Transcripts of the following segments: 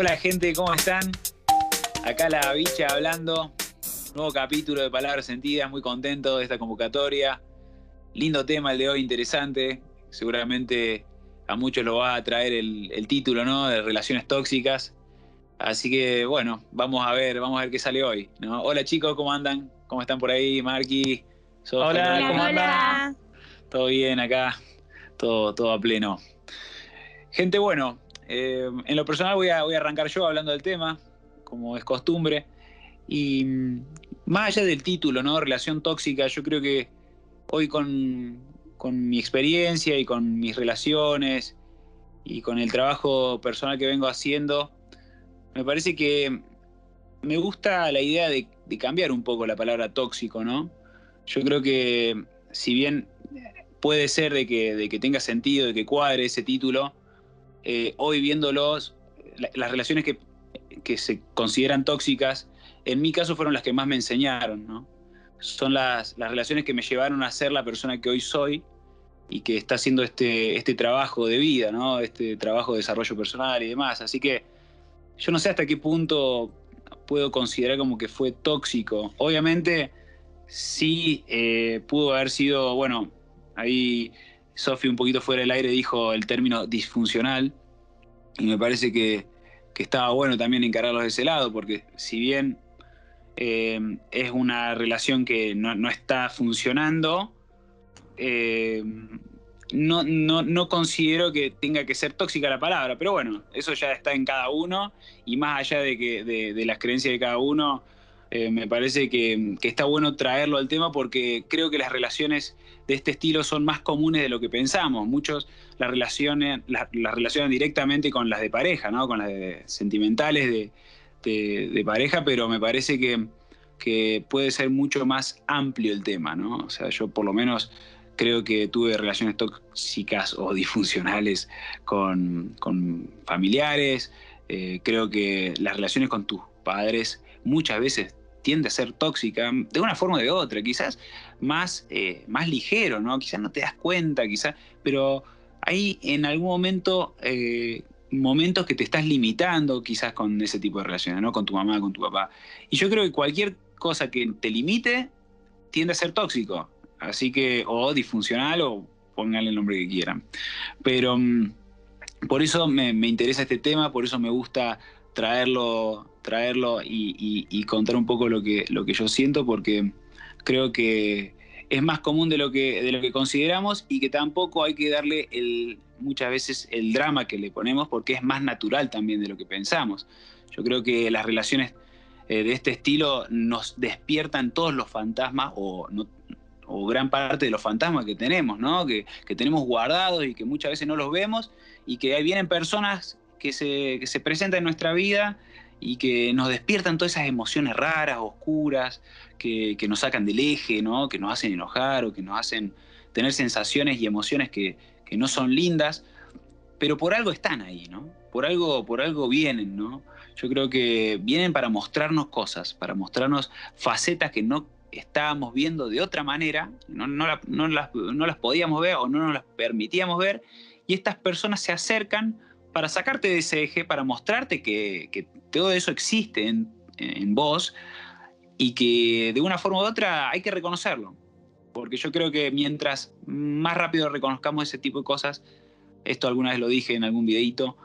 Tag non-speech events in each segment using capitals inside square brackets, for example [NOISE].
Hola gente, ¿cómo están? Acá la bicha hablando. Nuevo capítulo de Palabras Sentidas, muy contento de esta convocatoria. Lindo tema el de hoy, interesante. Seguramente a muchos lo va a traer el, título, ¿no? De relaciones tóxicas. Así que bueno, vamos a ver, vamos a ver qué sale hoy. Hola chicos, ¿cómo andan? ¿Cómo están por ahí? Marky, Hola, ¿cómo andan? Todo bien acá, todo, todo a pleno. Gente, bueno, eh, en lo personal voy a, voy a arrancar yo hablando del tema, como es costumbre. Y mm, más allá del título, ¿no? Relación tóxica, yo creo que hoy con, con mi experiencia y con mis relaciones y con el trabajo personal que vengo haciendo, me parece que me gusta la idea de, cambiar un poco la palabra tóxico, ¿no? Yo creo que si bien puede ser de que, de que tenga sentido, de que cuadre ese título, eh, hoy viéndolos, las relaciones que, se consideran tóxicas, en mi caso fueron las que más me enseñaron, ¿no? Son las, las relaciones que me llevaron a ser la persona que hoy soy y que está haciendo este, este trabajo de vida, ¿no? Este trabajo de desarrollo personal y demás. Así que yo no sé hasta qué punto puedo considerar como que fue tóxico. Obviamente sí eh, pudo haber sido, bueno, ahí Sofi un poquito fuera del aire dijo el término disfuncional y me parece que, estaba bueno también encararlos de ese lado, porque si bien eh, es una relación que no, está funcionando, eh, no, no, considero que tenga que ser tóxica la palabra, pero bueno, eso ya está en cada uno y más allá de, que, de las creencias de cada uno, eh, me parece que, está bueno traerlo al tema porque creo que las relaciones de este estilo son más comunes de lo que pensamos. Muchos las relacionan, las, relacionan directamente con las de pareja, ¿no? con las sentimentales de, pareja, pero me parece que, puede ser mucho más amplio el tema. ¿no? O sea, yo por lo menos creo que tuve relaciones tóxicas o disfuncionales con, familiares. Eh, creo que las relaciones con tus padres muchas veces tiende a ser tóxica de una forma o de otra, quizás más, eh, más ligero, ¿no? Quizás no te das cuenta, quizás, pero hay en algún momento eh, momentos que te estás limitando quizás con ese tipo de relaciones, ¿no? Con tu mamá, con tu papá. Y yo creo que cualquier cosa que te limite tiende a ser tóxico, así que, o disfuncional, o pónganle el nombre que quieran. Pero mm, por eso me, me interesa este tema, por eso me gusta traerlo, traerlo y, contar un poco lo que, lo que yo siento, porque creo que es más común de lo que, de lo que consideramos y que tampoco hay que darle el, muchas veces el drama que le ponemos, porque es más natural también de lo que pensamos. Yo creo que las relaciones eh, de este estilo nos despiertan todos los fantasmas o, o gran parte de los fantasmas que tenemos, ¿no? que, que tenemos guardados y que muchas veces no los vemos y que ahí vienen personas que se, que presentan en nuestra vida y que nos despiertan todas esas emociones raras, oscuras, que, nos sacan del eje, ¿no? que nos hacen enojar o que nos hacen tener sensaciones y emociones que, no son lindas, pero por algo están ahí, ¿no? Por algo, por algo vienen, ¿no? Yo creo que vienen para mostrarnos cosas, para mostrarnos facetas que no estábamos viendo de otra manera, no, no, no, las, no las podíamos ver o no nos las permitíamos ver, y estas personas se acercan para sacarte de ese eje, para mostrarte que, todo eso existe en, vos y que de una forma u otra hay que reconocerlo. Porque yo creo que mientras más rápido reconozcamos ese tipo de cosas, esto alguna vez lo dije en algún videito,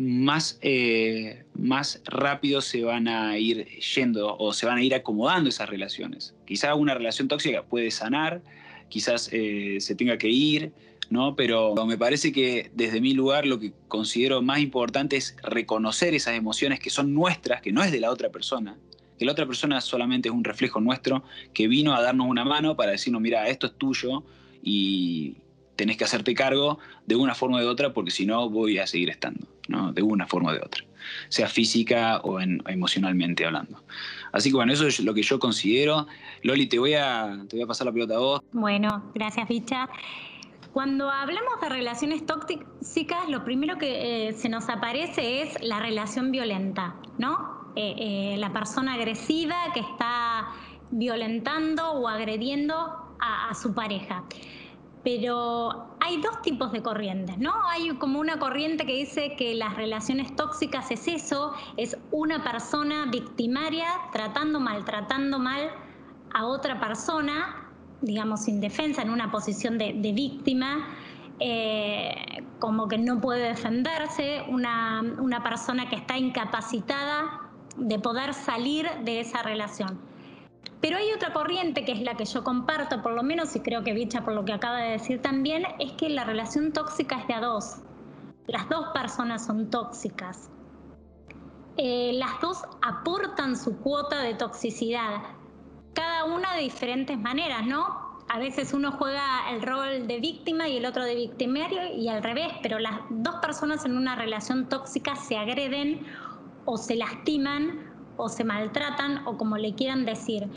más, eh, más rápido se van a ir yendo o se van a ir acomodando esas relaciones. Quizá una relación tóxica puede sanar, quizás eh, se tenga que ir, ¿no? Pero me parece que desde mi lugar lo que considero más importante es reconocer esas emociones que son nuestras, que no es de la otra persona, que la otra persona solamente es un reflejo nuestro que vino a darnos una mano para decirnos, mira, esto es tuyo y tenés que hacerte cargo de una forma o de otra porque si no voy a seguir estando, ¿no? De una forma o de otra, sea física o, emocionalmente hablando. Así que bueno, eso es lo que yo considero. Loli, te voy a, te voy a pasar la pelota a vos. Bueno, gracias, Ficha. Cuando hablamos de relaciones tóxicas, lo primero que eh, se nos aparece es la relación violenta, ¿no? Eh, eh, la persona agresiva que está violentando o agrediendo a, su pareja. pero hay dos tipos de corrientes, ¿no? Hay como una corriente que dice que las relaciones tóxicas es eso, es una persona victimaria tratando, maltratando mal a otra persona, digamos, indefensa, en una posición de, víctima, eh, como que no puede defenderse, una, una persona que está incapacitada de poder salir de esa relación. Pero hay otra corriente que es la que yo comparto, por lo menos, y creo que Bicha por lo que acaba de decir también, es que la relación tóxica es de a dos. Las dos personas son tóxicas. Eh, las dos aportan su cuota de toxicidad, cada una de diferentes maneras, ¿no? A veces uno juega el rol de víctima y el otro de victimario y al revés, pero las dos personas en una relación tóxica se agreden o se lastiman o se maltratan o como le quieran decir.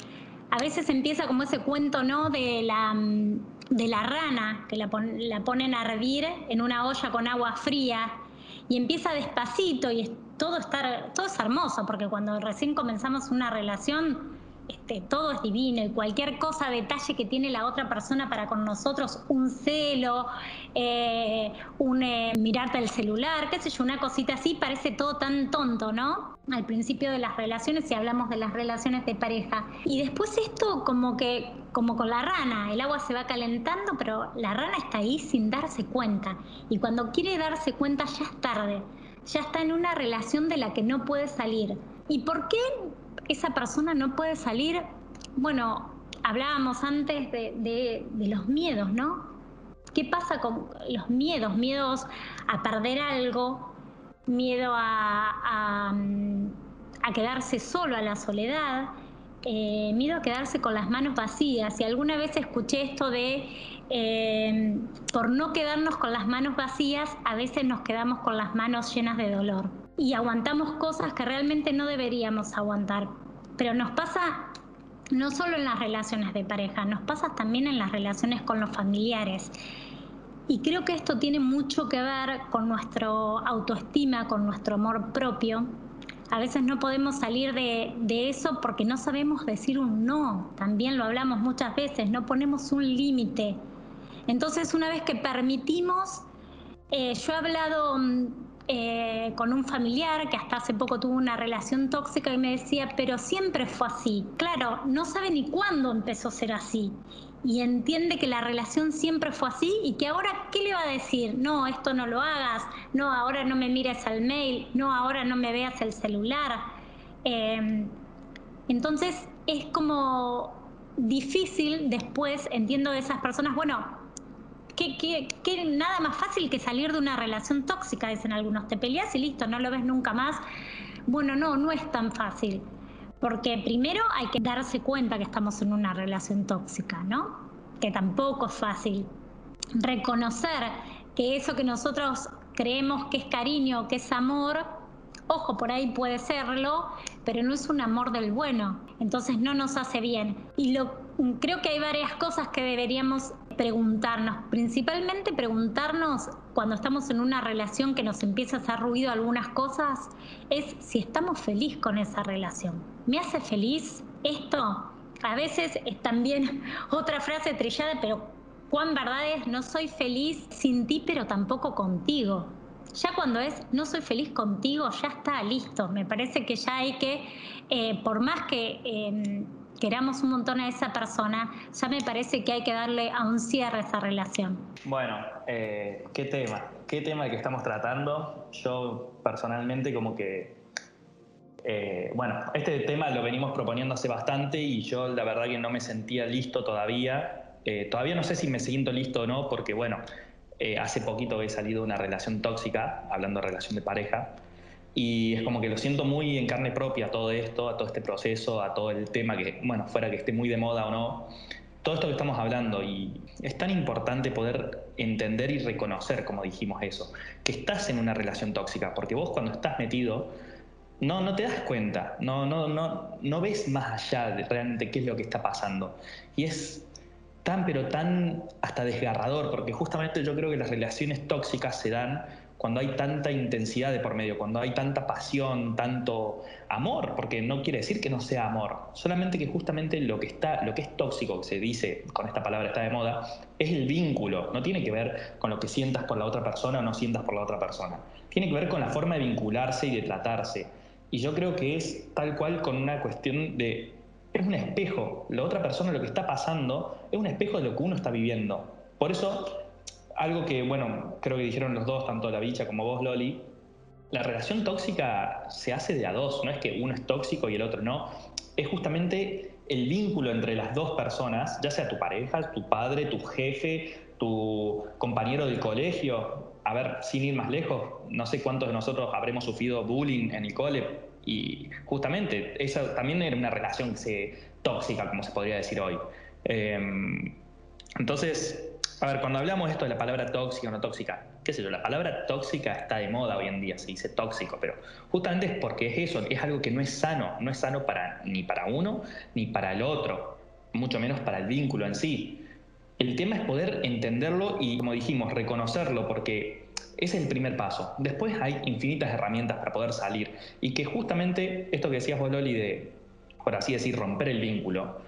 A veces empieza como ese cuento, ¿no? De la, mm, de la rana, que la, la ponen a hervir en una olla con agua fría y empieza despacito y todo, está, todo es hermoso, porque cuando recién comenzamos una relación este, todo es divino y cualquier cosa, detalle que tiene la otra persona para con nosotros, un celo, eh, un eh, mirarte el celular, qué sé yo, una cosita así, parece todo tan tonto, ¿no? Al principio de las relaciones, si hablamos de las relaciones de pareja. Y después esto como que, como con la rana, el agua se va calentando, pero la rana está ahí sin darse cuenta. Y cuando quiere darse cuenta ya es tarde, ya está en una relación de la que no puede salir. ¿Y por qué esa persona no puede salir, bueno, hablábamos antes de, los miedos, ¿no? ¿Qué pasa con los miedos? Miedos a perder algo, miedo a, quedarse solo, a la soledad, eh, miedo a quedarse con las manos vacías. Y alguna vez escuché esto de, eh, por no quedarnos con las manos vacías, a veces nos quedamos con las manos llenas de dolor y aguantamos cosas que realmente no deberíamos aguantar. Pero nos pasa no solo en las relaciones de pareja, nos pasa también en las relaciones con los familiares. Y creo que esto tiene mucho que ver con nuestro autoestima, con nuestro amor propio. A veces no podemos salir de, eso porque no sabemos decir un no. También lo hablamos muchas veces, no ponemos un límite. Entonces, una vez que permitimos, eh, yo he hablado mm, eh, con un familiar que hasta hace poco tuvo una relación tóxica y me decía, pero siempre fue así. Claro, no sabe ni cuándo empezó a ser así. Y entiende que la relación siempre fue así y que ahora, ¿qué le va a decir? No, esto no lo hagas, no, ahora no me mires al mail, no, ahora no me veas el celular. Em, entonces es como difícil después, entiendo de esas personas, bueno, ¿Qué, nada más fácil que salir de una relación tóxica, dicen algunos. Te peleas y listo, no lo ves nunca más. Bueno, no, no es tan fácil. Porque primero hay que darse cuenta que estamos en una relación tóxica, ¿no? Que tampoco es fácil. Reconocer que eso que nosotros creemos que es cariño, que es amor, ojo, por ahí puede serlo, pero no es un amor del bueno. Entonces no nos hace bien. Y lo, creo que hay varias cosas que deberíamos preguntarnos, principalmente preguntarnos cuando estamos en una relación que nos empieza a hacer ruido algunas cosas, es si estamos feliz con esa relación. ¿Me hace feliz esto? A veces es también [LAUGHS] otra frase trillada, pero cuán verdad es, no soy feliz sin ti, pero tampoco contigo. Ya cuando es no soy feliz contigo, ya está listo. Me parece que ya hay que, eh, por más que... Em, queramos un montón a esa persona, ya me parece que hay que darle a un cierre esa relación. Bueno, eh, qué tema, qué tema que estamos tratando. Yo personalmente como que, eh, bueno, este tema lo venimos proponiendo hace bastante y yo la verdad que no me sentía listo todavía. Eh, todavía no sé si me siento listo o no, porque bueno, hace poquito he salido de una relación tóxica, hablando de relación de pareja, y es como que lo siento muy en carne propia todo esto, a todo este proceso, a todo el tema que, bueno, fuera que esté muy de moda o no, todo esto que estamos hablando. Y es tan importante poder entender y reconocer, como dijimos eso, que estás en una relación tóxica, porque vos cuando estás metido, no, no te das cuenta, no, no, no, no ves más allá de realmente qué es lo que está pasando. Y es tan, pero tan hasta desgarrador, porque justamente yo creo que las relaciones tóxicas se dan cuando hay tanta intensidad de por medio, cuando hay tanta pasión, tanto amor, porque no quiere decir que no sea amor, solamente que justamente lo que está, lo que es tóxico, que se dice con esta palabra está de moda, es el vínculo, no tiene que ver con lo que sientas por la otra persona o no sientas por la otra persona, tiene que ver con la forma de vincularse y de tratarse. Y yo creo que es tal cual con una cuestión de es un espejo. La otra persona lo que está pasando es un espejo de lo que uno está viviendo. Por eso, algo que, bueno, creo que dijeron los dos, tanto la bicha como vos, Loli, la relación tóxica se hace de a dos, no es que uno es tóxico y el otro no. Es justamente el vínculo entre las dos personas, ya sea tu pareja, tu padre, tu jefe, tu compañero del colegio. A ver, sin ir más lejos, no sé cuántos de nosotros habremos sufrido bullying en el cole, y justamente, esa también era una relación tóxica, como se podría decir hoy. Em, entonces, a ver, cuando hablamos esto de la palabra tóxica o no tóxica, qué sé yo, la palabra tóxica está de moda hoy en día, se dice tóxico, pero justamente es porque es eso, es algo que no es sano, no es sano para, ni para uno ni para el otro, mucho menos para el vínculo en sí. El tema es poder entenderlo y, como dijimos, reconocerlo, porque es el primer paso. Después hay infinitas herramientas para poder salir. Y que justamente esto que decías vos, Loli, de, por así decir, romper el vínculo,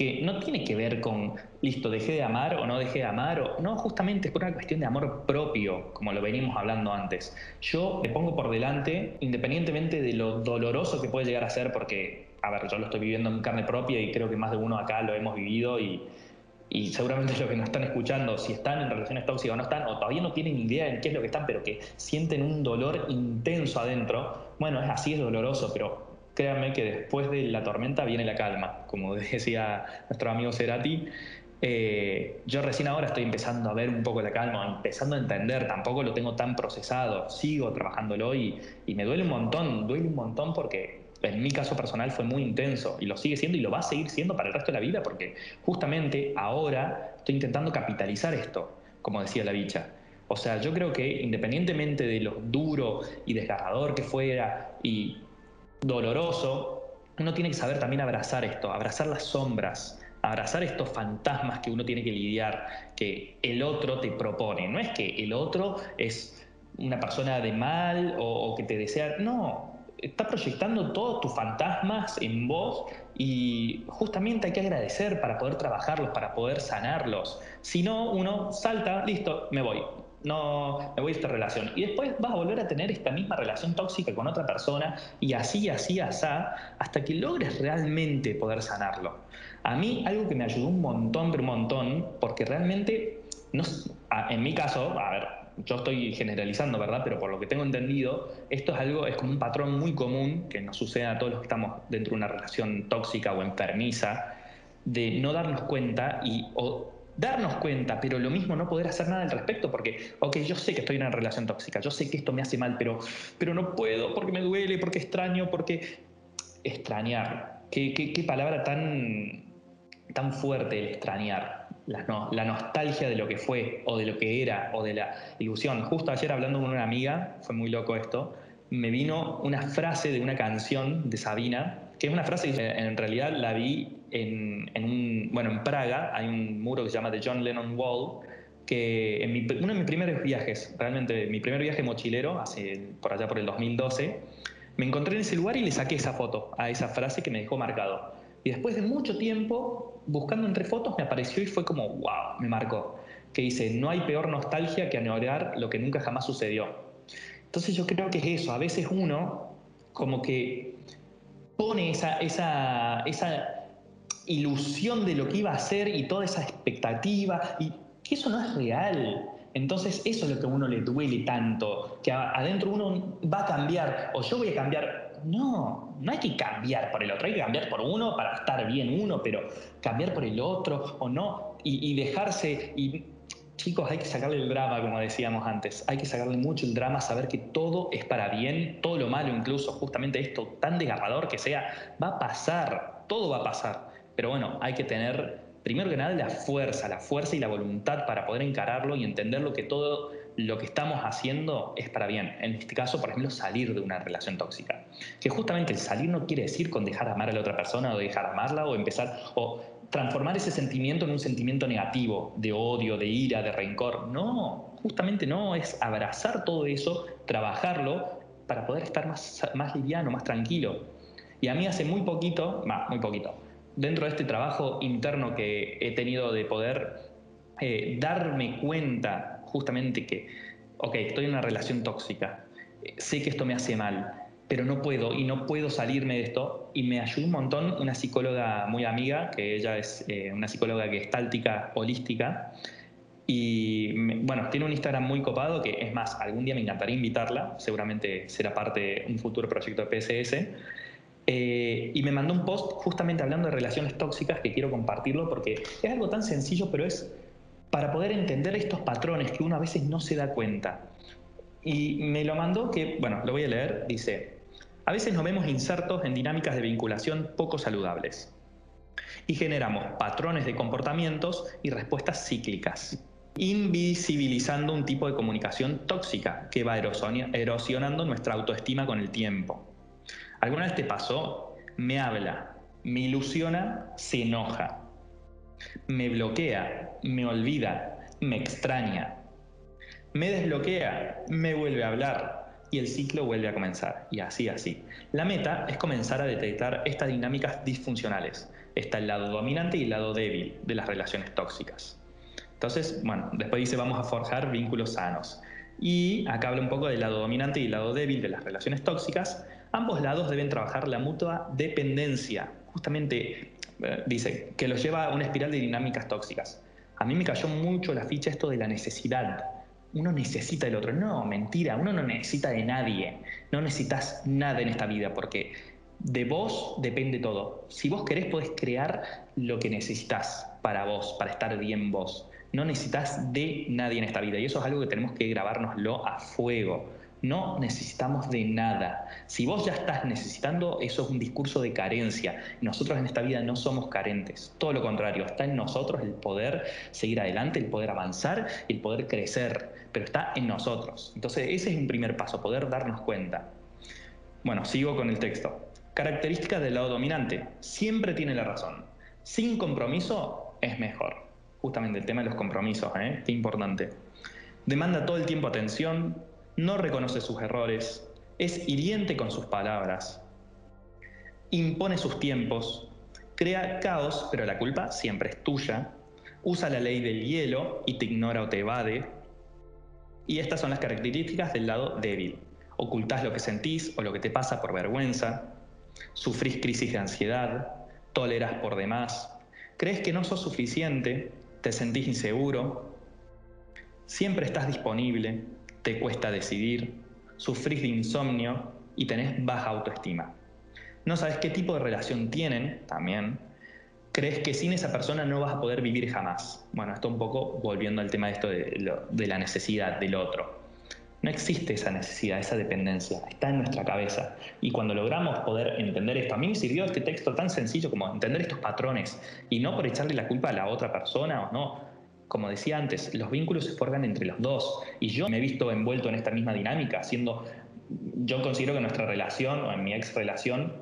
que no tiene que ver con, listo, dejé de amar o no dejé de amar, o no, justamente es por una cuestión de amor propio, como lo venimos hablando antes. Yo le pongo por delante, independientemente de lo doloroso que puede llegar a ser, porque, a ver, yo lo estoy viviendo en carne propia y creo que más de uno acá lo hemos vivido y y seguramente [LAUGHS] los que nos están escuchando, si están en relaciones tóxicas o no están, o todavía no tienen idea de qué es lo que están, pero que sienten un dolor intenso adentro, bueno, es así, es doloroso, pero créanme que después de la tormenta viene la calma, como [LAUGHS] decía nuestro amigo Cerati. Eh, yo recién ahora estoy empezando a ver un poco la calma, empezando a entender, tampoco lo tengo tan procesado, sigo trabajándolo y, y me duele un montón, duele un montón porque en mi caso personal fue muy intenso y lo sigue siendo y lo va a seguir siendo para el resto de la vida porque justamente ahora estoy intentando capitalizar esto, como decía la bicha. O sea, yo creo que independientemente de lo duro y desgarrador que fuera y doloroso, uno tiene que saber también abrazar esto, abrazar las sombras, abrazar estos fantasmas que uno tiene que lidiar, que el otro te propone. No es que el otro es una persona de mal o, que te desea, no, está proyectando todos tus fantasmas en vos y justamente hay que agradecer para poder trabajarlos, para poder sanarlos. Si no, uno salta, listo, me voy. No, me voy a esta relación. Y después vas a volver a tener esta misma relación tóxica con otra persona y así, así, así, hasta que logres realmente poder sanarlo. A mí algo que me ayudó un montón, pero un montón, porque realmente, no, en mi caso, a ver, yo estoy generalizando, ¿verdad? Pero por lo que tengo entendido, esto es algo, es como un patrón muy común que nos sucede a todos los que estamos dentro de una relación tóxica o enfermiza, de no darnos cuenta y darnos cuenta, pero lo mismo no poder hacer nada al respecto, porque, ok, yo sé que estoy en una relación tóxica, yo sé que esto me hace mal, pero, pero no puedo, porque me duele, porque extraño, porque extrañar. Qué, palabra tan, tan fuerte el extrañar la, nostalgia de lo que fue o de lo que era o de la ilusión. Justo ayer hablando con una amiga, fue muy loco esto, me vino una frase de una canción de Sabina, que es una frase que en realidad la vi en, un, bueno, en Praga, hay un muro que se llama The John Lennon Wall, que en uno de mis primeros viajes, realmente mi primer viaje mochilero, hace por allá por el 2012, me encontré en ese lugar y le saqué esa foto a esa frase que me dejó marcado. Y después de mucho tiempo, buscando entre fotos, me apareció y fue como, wow, me marcó. Que dice, no hay peor nostalgia que añorar lo que nunca jamás sucedió. Entonces yo creo que es eso, a veces uno como que pone esa, esa, esa ilusión de lo que iba a ser y toda esa expectativa, y que eso no es real. Entonces eso es lo que a uno le duele tanto, que adentro uno va a cambiar, o yo voy a cambiar no, no hay que cambiar por el otro, hay que cambiar por uno para estar bien uno, pero cambiar por el otro o no, y, dejarse, chicos, hay que sacarle el drama, como decíamos antes, hay que sacarle mucho el drama, saber que todo es para bien, todo lo malo incluso, justamente esto tan desgarrador que sea, va a pasar, todo va a pasar, pero bueno, hay que tener primero que nada la fuerza, la fuerza y la voluntad para poder encararlo y entender lo que todo lo que estamos haciendo es para bien. En este caso, por ejemplo, salir de una relación tóxica. Que justamente el salir no quiere decir con dejar amar a la otra persona o dejar amarla o empezar o transformar ese sentimiento en un sentimiento negativo, de odio, de ira, de rencor. No, justamente no, es abrazar todo eso, trabajarlo para poder estar más, más liviano, más tranquilo. Y a mí hace muy poquito, más, muy poquito, dentro de este trabajo interno que he tenido de poder eh, darme cuenta justamente que, ok, estoy en una relación tóxica, eh, sé que esto me hace mal, pero no puedo y no puedo salirme de esto. Y me ayudó un montón una psicóloga muy amiga, que ella es eh, una psicóloga gestáltica, holística, y bueno, tiene un Instagram muy copado que es más, algún día me encantaría invitarla, seguramente será parte de un futuro proyecto de PSS. Eh, y me mandó un post justamente hablando de relaciones tóxicas que quiero compartirlo porque es algo tan sencillo, pero es para poder entender estos patrones que uno a veces no se da cuenta. Y me lo mandó que, bueno, lo voy a leer, dice, a veces nos vemos insertos en dinámicas de vinculación poco saludables y generamos patrones de comportamientos y respuestas cíclicas invisibilizando un tipo de comunicación tóxica que va erosionando nuestra autoestima con el tiempo. ¿Alguna vez te pasó? Me habla, me ilusiona, se enoja, me bloquea, me olvida, me extraña, me desbloquea, me vuelve a hablar y el ciclo vuelve a comenzar. Y así, así. La meta es comenzar a detectar estas dinámicas disfuncionales. Está el lado dominante y el lado débil de las relaciones tóxicas. Entonces, bueno, después dice vamos a forjar vínculos sanos. Y acá habla un poco del lado dominante y el lado débil de las relaciones tóxicas. Ambos lados deben trabajar la mutua dependencia. Justamente eh, dice que los lleva a una espiral de dinámicas tóxicas. A mí me cayó mucho la ficha esto de la necesidad. Uno necesita del otro. No, mentira, uno no necesita de nadie. No necesitas nada en esta vida porque de vos depende todo. Si vos querés, podés crear lo que necesitas para vos, para estar bien vos. No necesitas de nadie en esta vida y eso es algo que tenemos que grabárnoslo a fuego. No necesitamos de nada. Si vos ya estás necesitando, eso es un discurso de carencia. Nosotros en esta vida no somos carentes. Todo lo contrario, está en nosotros el poder seguir adelante, el poder avanzar, el poder crecer. Pero está en nosotros. Entonces ese es un primer paso, poder darnos cuenta. Bueno, sigo con el texto. Características del lado dominante. Siempre tiene la razón. Sin compromiso es mejor justamente el tema de los compromisos, ¿eh? qué importante. Demanda todo el tiempo atención, no reconoce sus errores, es hiriente con sus palabras, impone sus tiempos, crea caos, pero la culpa siempre es tuya, usa la ley del hielo y te ignora o te evade. Y estas son las características del lado débil. Ocultás lo que sentís o lo que te pasa por vergüenza, sufrís crisis de ansiedad, toleras por demás, crees que no sos suficiente te sentís inseguro, siempre estás disponible, te cuesta decidir, sufrís de insomnio y tenés baja autoestima. No sabes qué tipo de relación tienen también. Crees que sin esa persona no vas a poder vivir jamás. Bueno, esto un poco volviendo al tema de esto de, de la necesidad del otro. No existe esa necesidad, esa dependencia, está en nuestra cabeza. Y cuando logramos poder entender esto, a mí me sirvió este texto tan sencillo como entender estos patrones y no por echarle la culpa a la otra persona o no. Como decía antes, los vínculos se forman entre los dos y yo me he visto envuelto en esta misma dinámica, siendo, yo considero que nuestra relación o en mi ex relación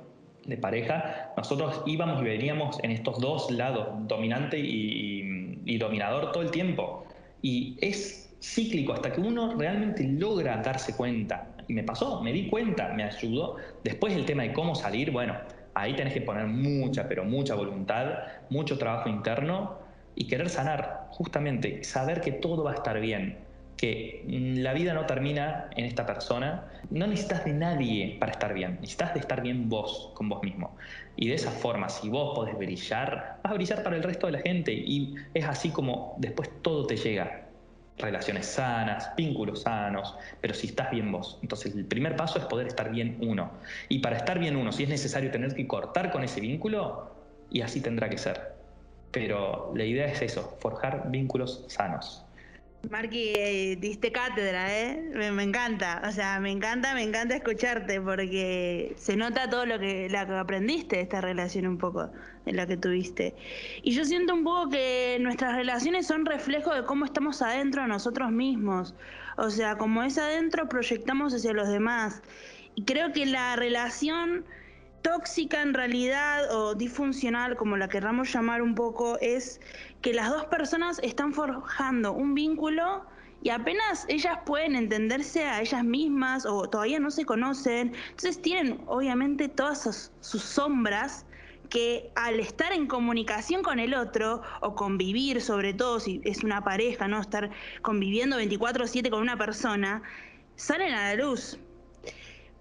de pareja, nosotros íbamos y veníamos en estos dos lados, dominante y, y dominador todo el tiempo. Y es cíclico hasta que uno realmente logra darse cuenta. Y me pasó, me di cuenta, me ayudó. Después el tema de cómo salir, bueno, ahí tenés que poner mucha, pero mucha voluntad, mucho trabajo interno y querer sanar, justamente, saber que todo va a estar bien, que la vida no termina en esta persona. No necesitas de nadie para estar bien, necesitas de estar bien vos, con vos mismo. Y de esa forma, si vos podés brillar, vas a brillar para el resto de la gente. Y es así como después todo te llega relaciones sanas, vínculos sanos, pero si estás bien vos. Entonces el primer paso es poder estar bien uno. Y para estar bien uno, si es necesario tener que cortar con ese vínculo, y así tendrá que ser. Pero la idea es eso, forjar vínculos sanos. Marqui, eh, diste cátedra, ¿eh? Me, encanta, o sea, me encanta, me encanta escucharte porque se nota todo lo que, aprendiste de esta relación un poco, en la que tuviste. Y yo siento un poco que nuestras relaciones son reflejo de cómo estamos adentro de nosotros mismos. O sea, como es adentro, proyectamos hacia los demás. Y creo que la relación tóxica en realidad o disfuncional, como la querramos llamar un poco, es que las dos personas están forjando un vínculo y apenas ellas pueden entenderse a ellas mismas o todavía no se conocen, entonces tienen obviamente todas sus, sombras que al estar en comunicación con el otro o convivir, sobre todo si es una pareja, ¿no? Estar conviviendo 24/7 con una persona, salen a la luz.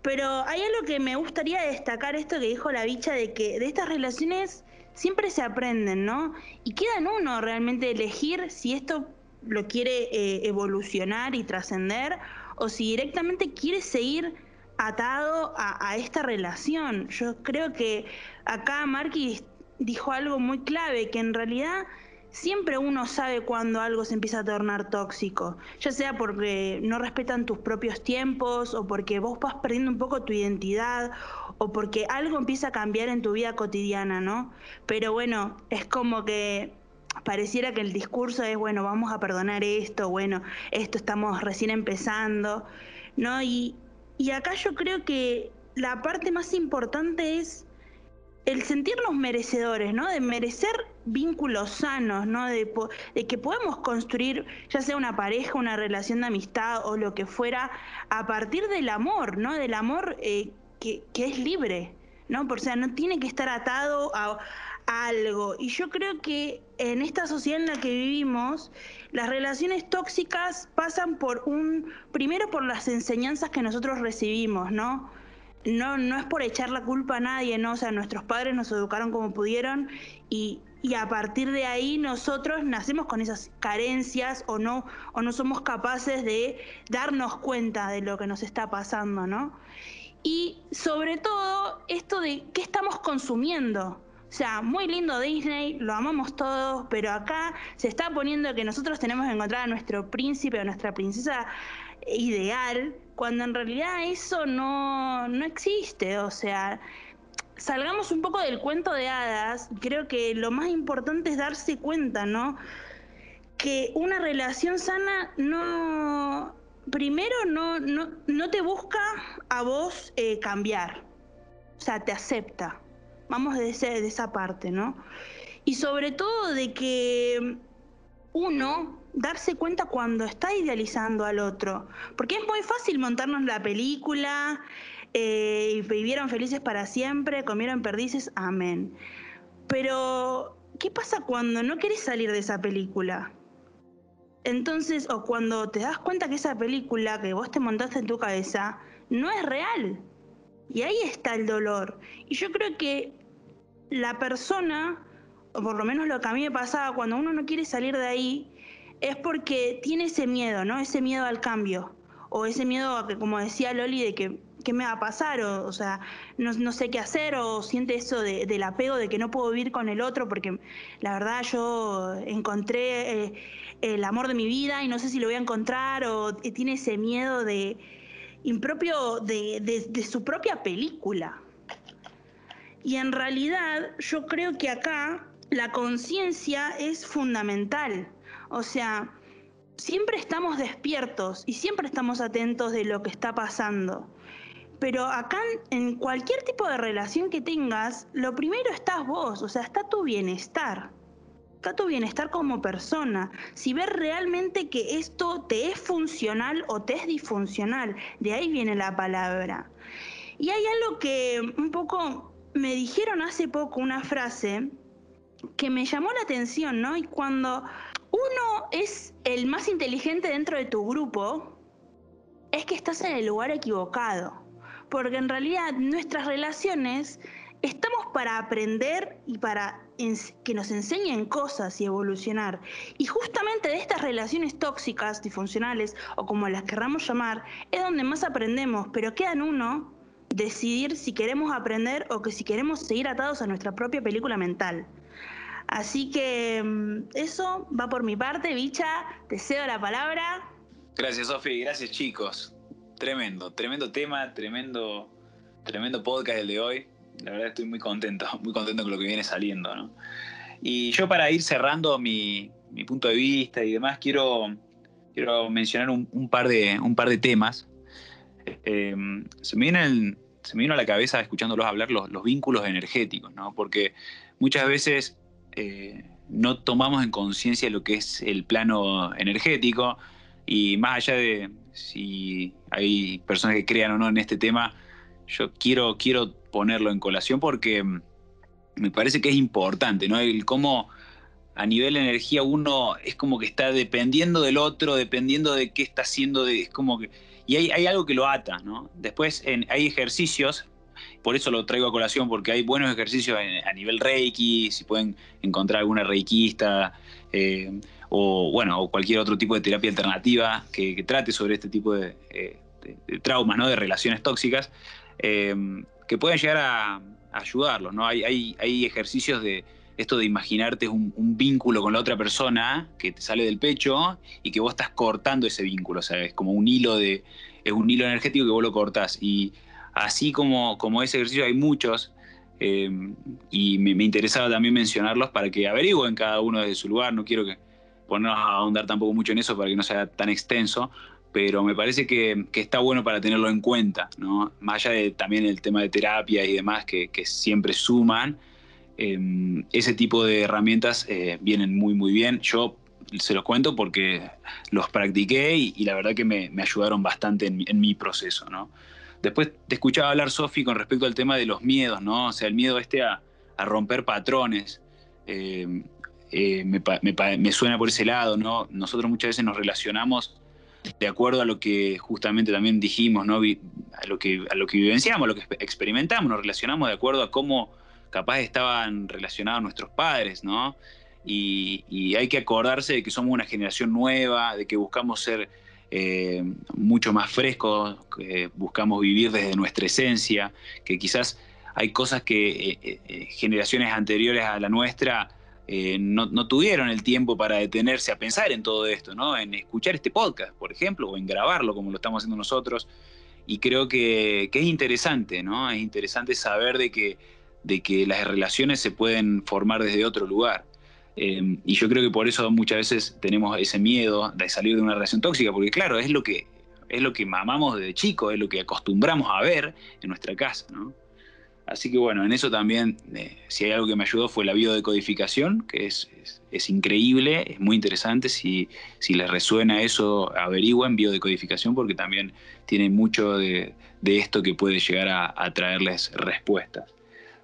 Pero hay algo que me gustaría destacar esto que dijo la bicha de que de estas relaciones siempre se aprenden, ¿no? Y queda en uno realmente elegir si esto lo quiere eh, evolucionar y trascender o si directamente quiere seguir atado a, esta relación. Yo creo que acá Marquis dijo algo muy clave, que en realidad siempre uno sabe cuando algo se empieza a tornar tóxico, ya sea porque no respetan tus propios tiempos o porque vos vas perdiendo un poco tu identidad o porque algo empieza a cambiar en tu vida cotidiana, ¿no? Pero bueno, es como que pareciera que el discurso es, bueno, vamos a perdonar esto, bueno, esto estamos recién empezando, ¿no? Y, y acá yo creo que la parte más importante es el sentirnos merecedores, ¿no? De merecer vínculos sanos, ¿no? De, que podemos construir, ya sea una pareja, una relación de amistad o lo que fuera, a partir del amor, ¿no? Del amor eh, que, es libre, ¿no? Por, sea, no tiene que estar atado a, algo. Y yo creo que en esta sociedad en la que vivimos, las relaciones tóxicas pasan por un, primero por las enseñanzas que nosotros recibimos, ¿no? No, no es por echar la culpa a nadie, ¿no? O sea, nuestros padres nos educaron como pudieron y, y a partir de ahí nosotros nacemos con esas carencias o no, o no somos capaces de darnos cuenta de lo que nos está pasando, ¿no? Y sobre todo esto de qué estamos consumiendo, o sea, muy lindo Disney, lo amamos todos, pero acá se está poniendo que nosotros tenemos que encontrar a nuestro príncipe o nuestra princesa ideal, cuando en realidad eso no, no existe. O sea, salgamos un poco del cuento de hadas, creo que lo más importante es darse cuenta, ¿no? Que una relación sana no, primero no, no, no te busca a vos eh, cambiar, o sea, te acepta Vamos de, de esa parte, ¿no? Y sobre todo de que uno darse cuenta cuando está idealizando al otro. Porque es muy fácil montarnos la película, eh, y vivieron felices para siempre, comieron perdices, amén. Pero, ¿qué pasa cuando no querés salir de esa película? Entonces, o cuando te das cuenta que esa película que vos te montaste en tu cabeza no es real. Y ahí está el dolor. Y yo creo que la persona, o por lo menos lo que a mí me pasaba, cuando uno no quiere salir de ahí, es porque tiene ese miedo, ¿no? Ese miedo al cambio. O ese miedo a que, como decía Loli, de que qué me va a pasar, o, sea, no, sé qué hacer, o siente eso del apego de que no puedo vivir con el otro, porque la verdad yo encontré eh, el amor de mi vida y no sé si lo voy a encontrar, o tiene ese miedo de impropio de su propia película. Y en realidad yo creo que acá la conciencia es fundamental. O sea, siempre estamos despiertos y siempre estamos atentos de lo que está pasando. Pero acá en cualquier tipo de relación que tengas, lo primero estás vos, o sea, está tu bienestar. Está tu bienestar como persona. Si ves realmente que esto te es funcional o te es disfuncional, de ahí viene la palabra. Y hay algo que un poco me dijeron hace poco una frase que me llamó la atención, ¿no? Y cuando uno es el más inteligente dentro de tu grupo, es que estás en el lugar equivocado. Porque en realidad nuestras relaciones estamos para aprender y para que nos enseñen cosas y evolucionar. Y justamente de estas relaciones tóxicas, disfuncionales o como las querramos llamar, es donde más aprendemos, pero queda en uno decidir si queremos aprender o que si queremos seguir atados a nuestra propia película mental. Así que mm, eso va por mi parte, bicha, te cedo la palabra. Gracias, Sofi, gracias chicos. Tremendo, tremendo tema, tremendo, tremendo podcast el de hoy. La verdad estoy muy contento, [LAUGHS] muy contento con lo que viene saliendo. ¿no? Y yo para ir cerrando mi, punto de vista y demás, quiero, quiero mencionar un, par, de, un par de temas. Eh, se me se me vino a la cabeza escuchándolos hablar los, vínculos energéticos, ¿no? Porque muchas veces eh, no tomamos en conciencia lo que es el plano energético, Y más allá de si hay personas que crean o no en este tema, yo quiero, quiero ponerlo en colación porque me parece que es importante, ¿no? El cómo a nivel de energía uno es como que está dependiendo del otro, dependiendo de qué está haciendo, de, es como que, y hay, algo que lo ata, ¿no? Después hay ejercicios, por eso lo traigo a colación, porque hay buenos ejercicios a nivel reiki, si pueden encontrar alguna reikista, eh, o bueno, o cualquier otro tipo de terapia alternativa que, trate sobre este tipo de, eh, traumas, ¿no? De relaciones tóxicas, eh, que pueden llegar a, ayudarlos, ¿no? Hay, hay, hay ejercicios de esto de imaginarte un, vínculo con la otra persona que te sale del pecho y que vos estás cortando ese vínculo, o sea, es como un hilo de, es un hilo energético que vos lo cortás. Y así como, como ese ejercicio hay muchos, eh, y me, interesaba también mencionarlos para que averigüen cada uno desde su lugar, no quiero que ponernos a ahondar tampoco mucho en eso para que no sea tan extenso, pero me parece que, está bueno para tenerlo en cuenta, ¿no? Más allá de también el tema de terapia y demás que, siempre suman, Em, ese tipo de herramientas eh, vienen muy, muy bien. Yo se los cuento porque los practiqué y, la verdad que me, ayudaron bastante en, mi proceso, ¿no? Después te escuchaba hablar, Sofi, con respecto al tema de los miedos, ¿no? O sea, el miedo este a, romper patrones. Em, eh, me, suena por ese lado, ¿no? Nosotros muchas veces nos relacionamos de acuerdo a lo que justamente también dijimos, ¿no? A lo que, a lo que vivenciamos, a lo que experimentamos, nos relacionamos de acuerdo a cómo capaz estaban relacionados nuestros padres, ¿no? Y, hay que acordarse de que somos una generación nueva, de que buscamos ser eh, mucho más frescos, que buscamos vivir desde nuestra esencia, que quizás hay cosas que eh, eh, generaciones anteriores a la nuestra no, tuvieron el tiempo para detenerse a pensar en todo esto, ¿no? En escuchar este podcast, por ejemplo, o en grabarlo como lo estamos haciendo nosotros. Y creo que, que es interesante, ¿no? Es interesante saber de que de que las relaciones se pueden formar desde otro lugar. Eh, y yo creo que por eso muchas veces tenemos ese miedo de salir de una relación tóxica, porque claro, es lo que, es lo que mamamos desde chico, es lo que acostumbramos a ver en nuestra casa. Así que bueno, en eso también, eh, si hay algo que me ayudó fue la biodecodificación, que es, es, increíble, es muy interesante. Si, si, les resuena eso, averigüen biodecodificación, porque también tiene mucho de, esto que puede llegar a traerles respuestas.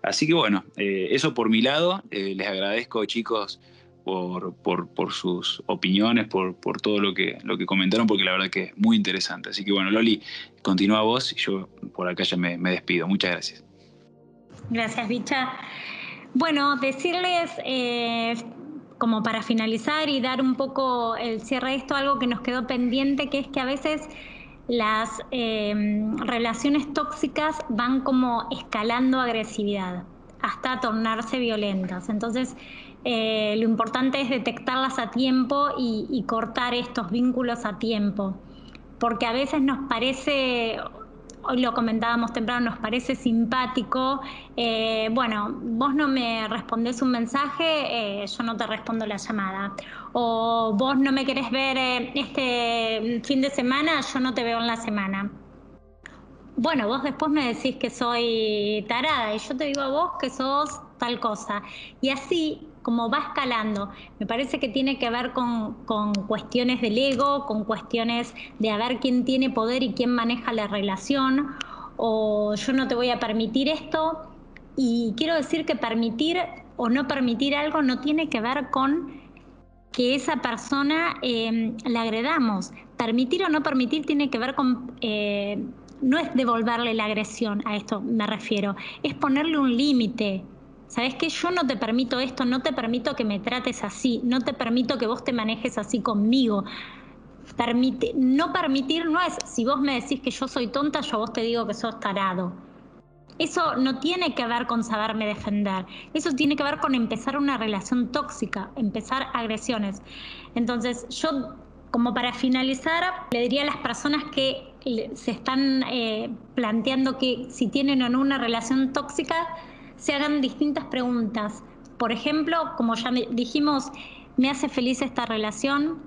Así que bueno, eh, eso por mi lado. Eh, les agradezco, chicos, por, por, sus opiniones, por, por, todo lo que, lo que comentaron, porque la verdad que es muy interesante. Así que bueno, Loli, continúa vos y yo por acá ya me, despido. Muchas gracias. Gracias, Bicha. Bueno, decirles, eh, como para finalizar y dar un poco el cierre de esto, algo que nos quedó pendiente, que es que a veces las em, relaciones tóxicas van como escalando agresividad hasta tornarse violentas. Entonces, eh, lo importante es detectarlas a tiempo y cortar estos vínculos a tiempo, porque a veces nos parece hoy lo comentábamos temprano, nos parece simpático, eh, bueno, vos no me respondés un mensaje, eh, yo no te respondo la llamada. O vos no me querés ver eh, este fin de semana, yo no te veo en la semana. Bueno, vos después me decís que soy tarada y yo te digo a vos que sos tal cosa. Y así como va escalando. Me parece que tiene que ver con, cuestiones del ego, con cuestiones de a ver quién tiene poder y quién maneja la relación, o yo no te voy a permitir esto. Y quiero decir que permitir o no permitir algo no tiene que ver con que esa persona eh, la agredamos. Permitir o no permitir tiene que ver con... Eh, no es devolverle la agresión, a esto me refiero, es ponerle un límite, ¿sabes qué? Yo no te permito esto, no te permito que me trates así, no te permito que vos te manejes así conmigo. Permite, no permitir no es, si vos me decís que yo soy tonta, yo vos te digo que sos tarado. Eso no tiene que ver con saberme defender, eso tiene que ver con empezar una relación tóxica, empezar agresiones. Entonces, yo, como para finalizar, le diría a las personas que se están eh, planteando que si tienen o no una relación tóxica, se hagan distintas preguntas. Por ejemplo, como ya dijimos, ¿me hace feliz esta relación?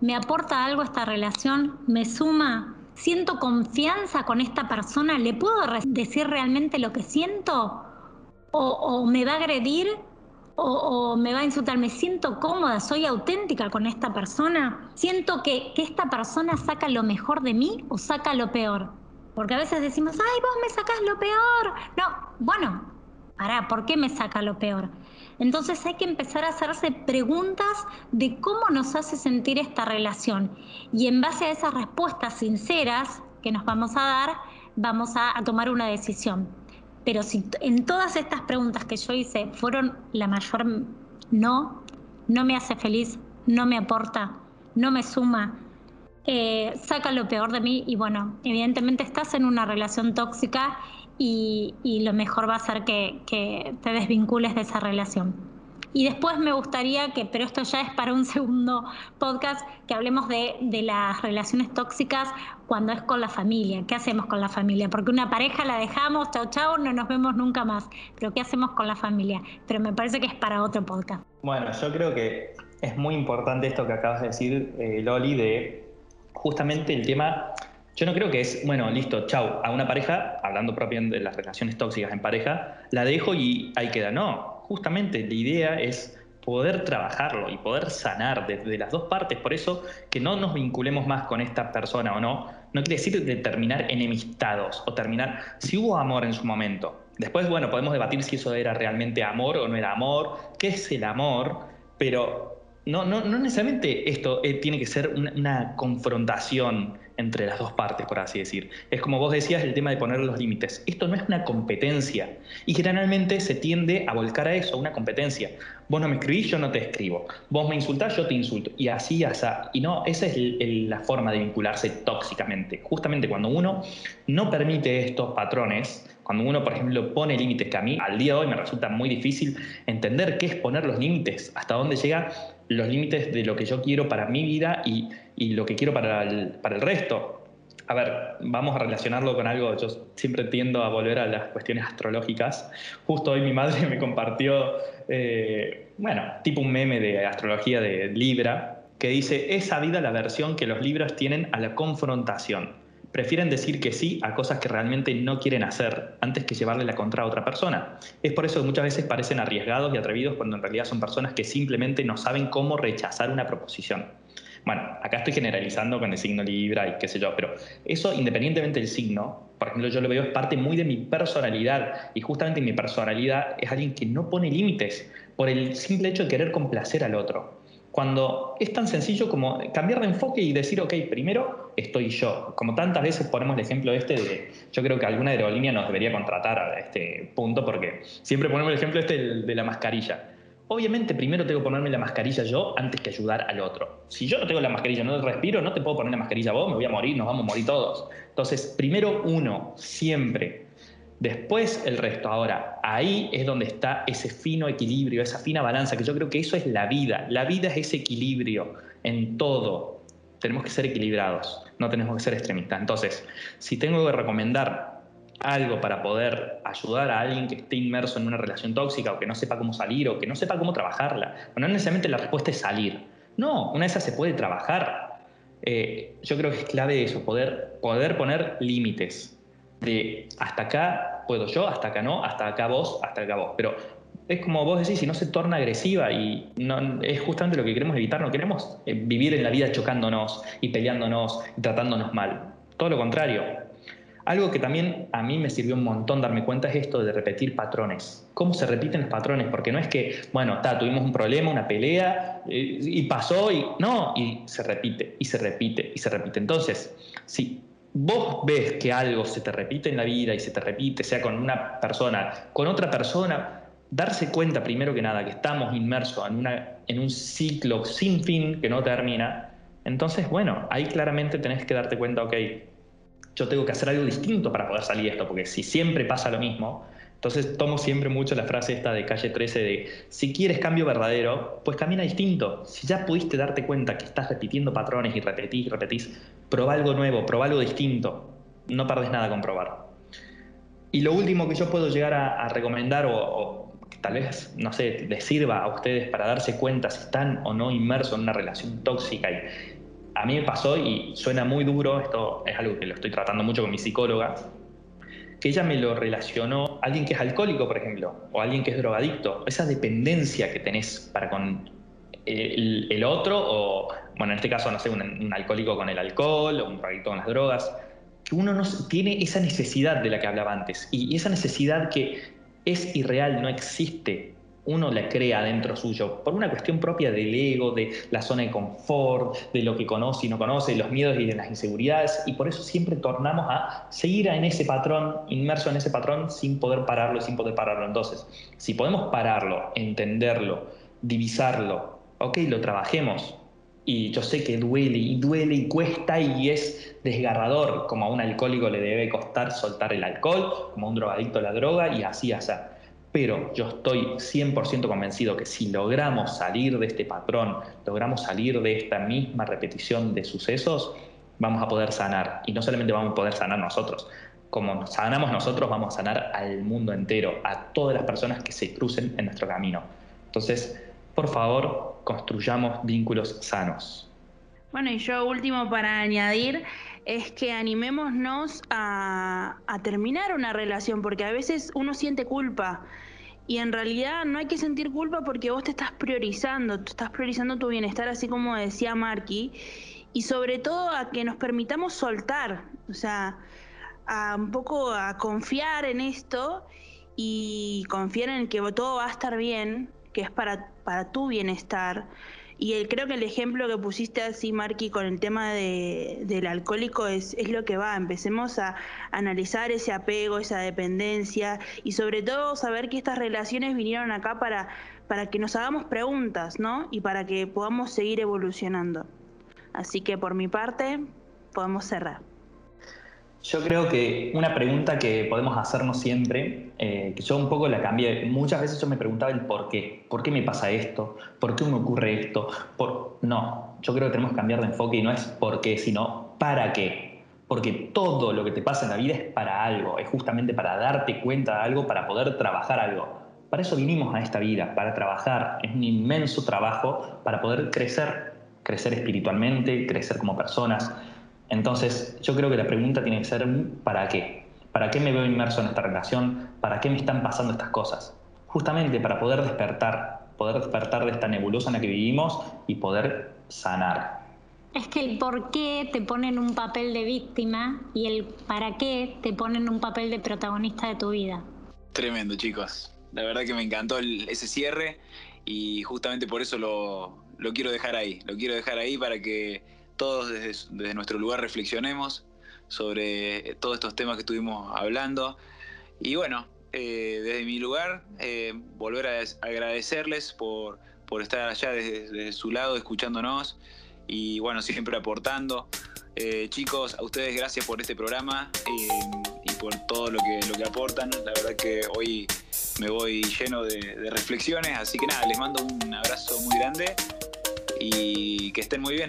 ¿Me aporta algo esta relación? ¿Me suma? ¿Siento confianza con esta persona? ¿Le puedo decir realmente lo que siento? ¿O, me va a agredir? o, me va a insultar, me siento cómoda, soy auténtica con esta persona, siento que, que esta persona saca lo mejor de mí o saca lo peor. Porque a veces decimos, ay, vos me sacás lo peor. No, bueno, pará, ¿por qué me saca lo peor? Entonces hay que empezar a hacerse preguntas de cómo nos hace sentir esta relación. Y en base a esas respuestas sinceras que nos vamos a dar, vamos a, a tomar una decisión. Pero si en todas estas preguntas que yo hice fueron la mayor no, no me hace feliz, no me aporta, no me suma, eh, saca lo peor de mí y bueno, evidentemente estás en una relación tóxica y, lo mejor va a ser que, te desvincules de esa relación. Y después me gustaría que, pero esto ya es para un [LAUGHS] segundo podcast, que hablemos de, de, las relaciones tóxicas cuando es con la familia. ¿Qué hacemos con la familia? Porque una pareja la dejamos, chao, chao, no nos vemos nunca más. Pero ¿qué hacemos con la familia? Pero me parece que es para otro podcast. Bueno, yo creo que es muy importante esto que acabas de decir, eh, Loli, de justamente el tema yo no creo que es, bueno, listo, chau, a una pareja, hablando propiamente de las relaciones tóxicas en pareja, la dejo y ahí queda. No, justamente la idea es poder trabajarlo y poder sanar desde las dos partes. Por eso que no nos vinculemos más con esta persona o no, no quiere decir de terminar enemistados o terminar, si hubo amor en su momento. Después, bueno, podemos debatir si eso era realmente amor o no era amor, qué es el amor, pero no, no, no necesariamente esto eh, tiene que ser una, confrontación entre las dos partes, por así decir. Es como vos decías, el tema de poner los límites. Esto no es una competencia y generalmente se tiende a volcar a eso, una competencia. Vos no me escribís, yo no te escribo. Vos me insultás, yo te insulto. Y así, así. Y no, esa es la forma de vincularse tóxicamente. Justamente cuando uno no permite estos patrones, cuando uno, por ejemplo, pone límites, que a mí al día de hoy me resulta muy difícil entender qué es poner los límites, hasta dónde llega los límites de lo que yo quiero para mi vida y, lo que quiero para el, resto. A ver, vamos a relacionarlo con algo, yo siempre tiendo a volver a las cuestiones astrológicas. Justo hoy mi madre [LAUGHS] me compartió, eh, bueno, tipo un meme de astrología de Libra, que dice, es sabida la versión que los libros tienen a la confrontación prefieren decir que sí a cosas que realmente no quieren hacer antes que llevarle la contra a otra persona. Es por eso que muchas veces parecen arriesgados y atrevidos cuando en realidad son personas que simplemente no saben cómo rechazar una proposición. Bueno, acá estoy generalizando con el signo Libra y qué sé yo, pero eso independientemente del signo, por ejemplo, yo lo veo es parte muy de mi personalidad y justamente mi personalidad es alguien que no pone límites por el simple hecho de querer complacer al otro cuando es tan sencillo como cambiar de enfoque y decir, ok, primero estoy yo. Como tantas veces ponemos el ejemplo este de, yo creo que alguna aerolínea nos debería contratar a este punto porque siempre ponemos el ejemplo este de la mascarilla. Obviamente primero tengo que ponerme la mascarilla yo antes que ayudar al otro. Si yo no tengo la mascarilla, no respiro, no te puedo poner la mascarilla vos, me voy a morir, nos vamos a morir todos. Entonces, primero uno, siempre. Después el resto. Ahora, ahí es donde está ese fino equilibrio, esa fina balanza, que yo creo que eso es la vida. La vida es ese equilibrio en todo. Tenemos que ser equilibrados, no tenemos que ser extremistas. Entonces, si tengo que recomendar algo para poder ayudar a alguien que esté inmerso en una relación tóxica o que no sepa cómo salir o que no sepa cómo trabajarla, no necesariamente la respuesta es salir. No, una de esas se puede trabajar. Eh, yo creo que es clave eso, poder, poder poner límites de hasta acá puedo yo, hasta acá no, hasta acá vos, hasta acá vos. Pero es como vos decís, si no se torna agresiva y no, es justamente lo que queremos evitar, no queremos eh, vivir en la vida chocándonos y peleándonos y tratándonos mal. Todo lo contrario. Algo que también a mí me sirvió un montón darme cuenta es esto de repetir patrones. ¿Cómo se repiten los patrones? Porque no es que, bueno, tuvimos un problema, una pelea eh, y pasó y no, y se repite, y se repite, y se repite. Entonces, sí, vos ves que algo se te repite en la vida y se te repite, sea con una persona, con otra persona, darse cuenta primero que nada que estamos inmersos en, una, en un ciclo sin fin que no termina, entonces, bueno, ahí claramente tenés que darte cuenta, ok, yo tengo que hacer algo distinto para poder salir de esto, porque si siempre pasa lo mismo, entonces tomo siempre mucho la frase esta de calle 13 de, si quieres cambio verdadero, pues camina distinto. Si ya pudiste darte cuenta que estás repitiendo patrones y repetís repetís, prueba algo nuevo, prueba algo distinto. No perdés nada con probar. Y lo último que yo puedo llegar a, recomendar o, que tal vez, no sé, les sirva a ustedes para darse cuenta si están o no inmersos en una relación tóxica. Y a mí me pasó y suena muy duro, esto es algo que lo estoy tratando mucho con mi psicóloga, que ella me lo relacionó a alguien que es alcohólico, por ejemplo, o alguien que es drogadicto, esa dependencia que tenés para con el, otro, o, bueno, en este caso, no sé, un, alcohólico con el alcohol, o un drogadicto con las drogas, que uno no tiene esa necesidad de la que hablaba antes, y esa necesidad que es irreal, no existe, uno la crea dentro suyo, por una cuestión propia del ego, de la zona de confort, de lo que conoce y no conoce, de los miedos y de las inseguridades, y por eso siempre tornamos a seguir en ese patrón, inmerso en ese patrón, sin poder pararlo sin poder pararlo. Entonces, si podemos pararlo, entenderlo, divisarlo, ok, lo trabajemos, y yo sé que duele y duele y cuesta y es desgarrador, como a un alcohólico le debe costar soltar el alcohol, como a un drogadicto la droga y así hacer pero yo estoy 100% convencido que si logramos salir de este patrón, logramos salir de esta misma repetición de sucesos, vamos a poder sanar. Y no solamente vamos a poder sanar nosotros, como sanamos nosotros, vamos a sanar al mundo entero, a todas las personas que se crucen en nuestro camino. Entonces, por favor, construyamos vínculos sanos. Bueno, y yo último para añadir es que animémonos a, terminar una relación, porque a veces uno siente culpa y en realidad no hay que sentir culpa porque vos te estás priorizando, tú estás priorizando tu bienestar, así como decía Marky, y sobre todo a que nos permitamos soltar, o sea, a un poco a confiar en esto y confiar en que todo va a estar bien, que es para tu bienestar y creo que el ejemplo que pusiste así, Marky, con el tema del alcohólico es, es lo que va. Empecemos a analizar ese apego, esa dependencia y sobre todo saber que estas relaciones vinieron acá para, para que nos hagamos preguntas, ¿no? Y para que podamos seguir evolucionando. Así que por mi parte, podemos cerrar. Yo creo que una pregunta que podemos hacernos siempre, eh, que yo un poco la cambié, muchas veces yo me preguntaba el por qué, por qué me pasa esto, por qué me ocurre esto, por... no, yo creo que tenemos que cambiar de enfoque y no es por qué, sino para qué, porque todo lo que te pasa en la vida es para algo, es justamente para darte cuenta de algo, para poder trabajar algo. Para eso vinimos a esta vida, para trabajar, es un inmenso trabajo para poder crecer, crecer espiritualmente, crecer como personas entonces, yo creo que la pregunta tiene que ser ¿para qué? ¿Para qué me veo inmerso en esta relación? ¿Para qué me están pasando estas cosas? Justamente para poder despertar, poder despertar de esta nebulosa en la que vivimos y poder sanar. Es que el por qué te ponen un papel de víctima y el para qué te ponen un papel de protagonista de tu vida. Tremendo, chicos. La verdad que me encantó ese cierre y justamente por eso lo, lo quiero dejar ahí. Lo quiero dejar ahí para que todos desde, nuestro lugar reflexionemos sobre todos estos temas que estuvimos hablando. Y bueno, eh, desde mi lugar, eh, volver a agradecerles por, por estar allá desde, su lado, escuchándonos y bueno, siempre aportando. Eh, chicos, a ustedes gracias por este programa y por todo lo que, lo que aportan. La verdad que hoy me voy lleno de reflexiones, así que nada, les mando un abrazo muy grande y que estén muy bien.